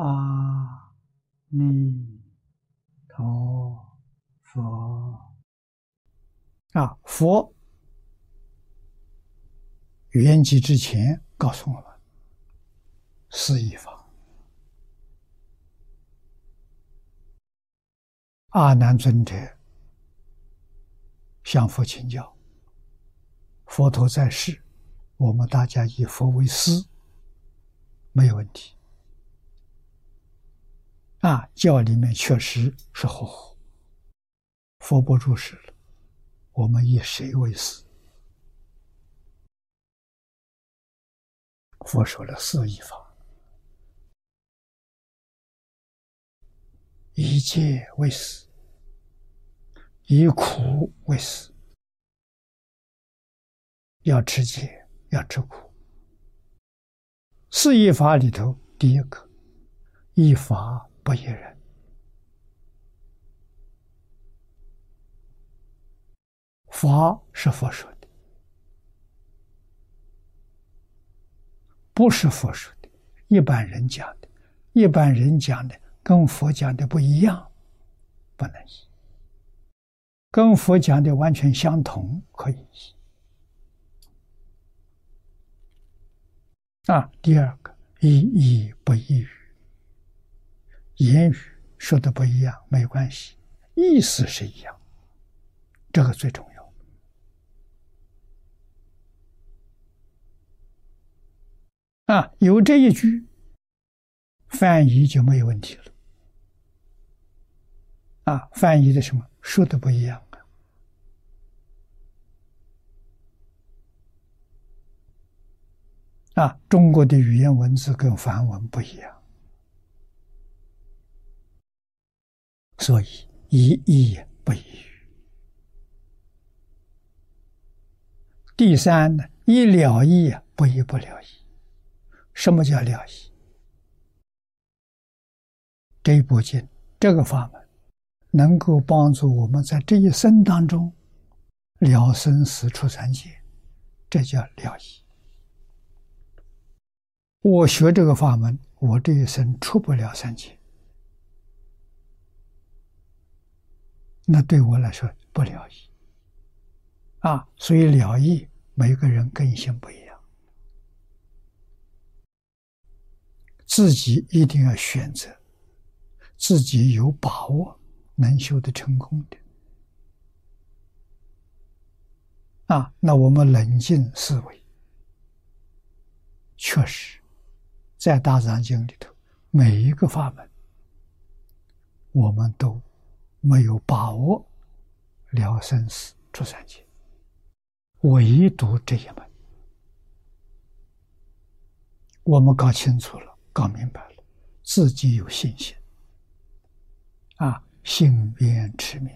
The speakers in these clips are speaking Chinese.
阿弥陀佛啊！佛圆寂之前告诉我们：四依法。阿难尊者向佛请教，佛陀在世，我们大家以佛为师，没有问题。啊，教里面确实是合乎。佛不住世了，我们以谁为师？佛说了四义法，一戒为师，以苦为师，要持戒，要吃苦。四义法里头，第一个依法。不一人，法是佛说的，不是佛说的，一般人讲的，一般人讲的跟佛讲的不一样，不能依；跟佛讲的完全相同，可以。啊，第二个，一义不异语。言语说的不一样，没关系，意思是一样，这个最重要。啊，有这一句，翻译就没有问题了。啊，翻译的什么说的不一样啊？啊，中国的语言文字跟梵文不一样。所以，一意不一语。第三呢，一了意不一不了意。什么叫了意？这一部经，这个法门，能够帮助我们在这一生当中了生死出三界，这叫了意。我学这个法门，我这一生出不了三界。那对我来说不了义啊，所以了义，每个人根性不一样，自己一定要选择自己有把握能修得成功的啊。那我们冷静思维，确实，在大藏经里头，每一个法门，我们都。没有把握了生死出三界，唯独这一门，我们搞清楚了，搞明白了，自己有信心，啊，心边持名，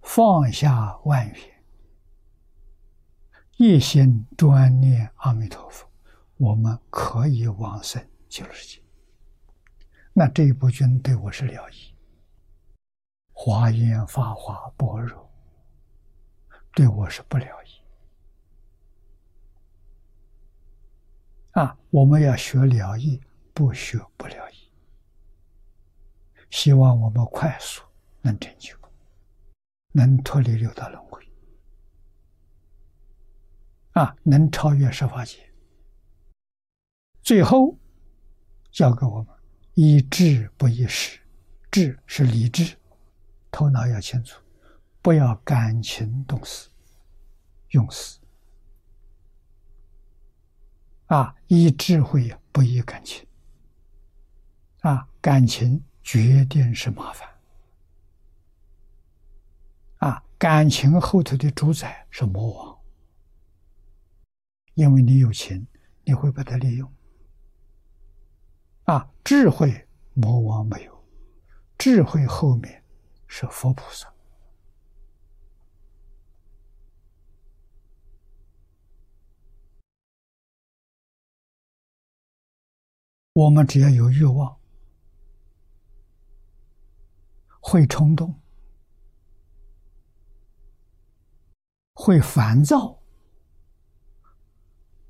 放下万缘，一心专念阿弥陀佛，我们可以往生极乐世界。那这一部经对我是了义。华严法华般若，对我是不了义啊！我们要学了义，不学不了义。希望我们快速能成就，能脱离六道轮回啊，能超越十法界。最后教给我们：以智不以识，智是理智。头脑要清楚，不要感情动事，用事啊！以智慧不以感情啊！感情决定是麻烦啊！感情后头的主宰是魔王，因为你有情，你会把它利用啊！智慧魔王没有，智慧后面。是佛菩萨，我们只要有欲望，会冲动，会烦躁，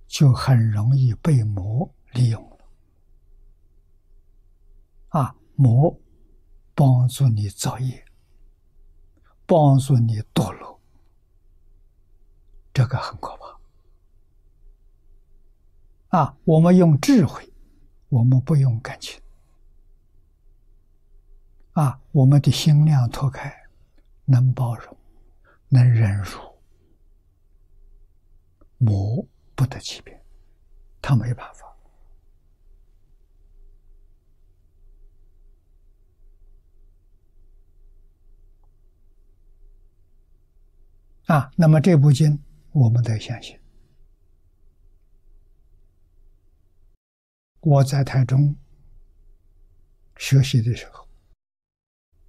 就很容易被魔利用了。啊，魔帮助你造业，帮助你堕落，这个很可怕。啊，我们用智慧，我们不用感情。啊，我们的心量拓开，能包容，能忍辱，魔不得其便，他没办法。啊，那么这部经我们得相信。我在台中学习的时候。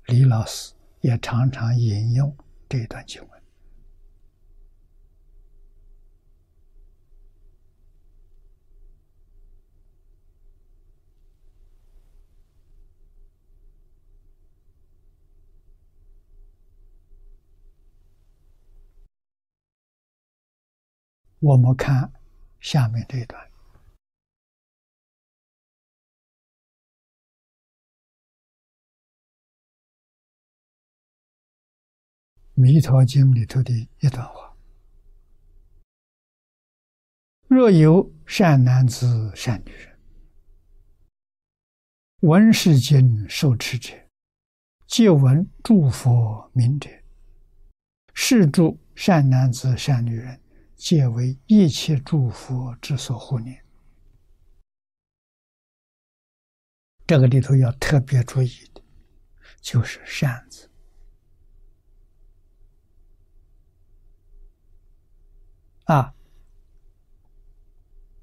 李老师也常常引用这段经文。我们看下面这一段。《弥陀经》里头的一段话：“若有善男子、善女人，闻是经受持者，即闻诸佛名者，是诸善男子、善女人，皆为一切诸佛之所护念。”这个里头要特别注意的，就是“善”字。啊，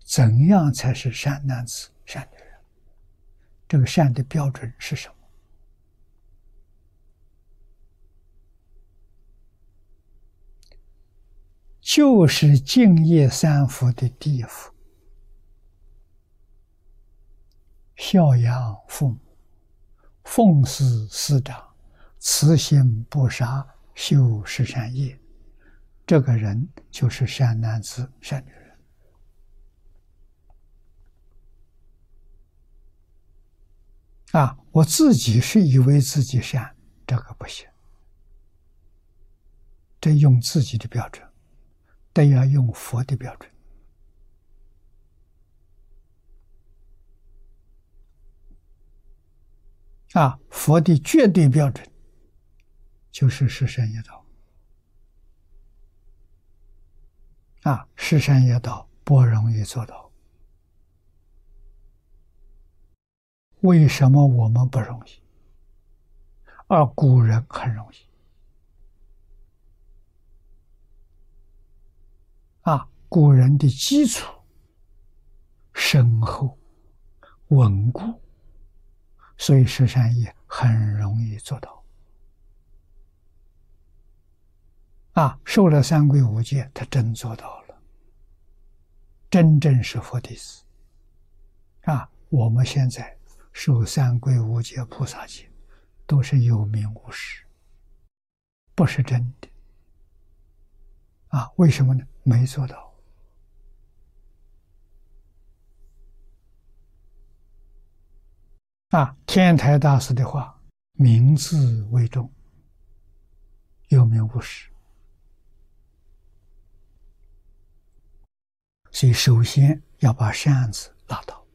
怎样才是善男子、善女人？这个善的标准是什么？就是敬业三福的第一福：孝养父母，奉事师长，慈心不杀，修十善业。这个人就是善男子、善女人啊！我自己是以为自己善，这个不行。得用自己的标准，都要用佛的标准啊！佛的绝对标准就是十善业道。啊，十善业道不容易做到。为什么我们不容易，而古人很容易？啊，古人的基础深厚、稳固，所以十善业很容易做到。啊，受了三规五戒，他真做到了，真正是佛弟子。啊，我们现在受三规五戒、菩萨戒，都是有名无实，不是真的。啊，为什么呢？没做到。啊，天台大师的话：“名字为重，有名无实。”所以，首先要把扇子拿到。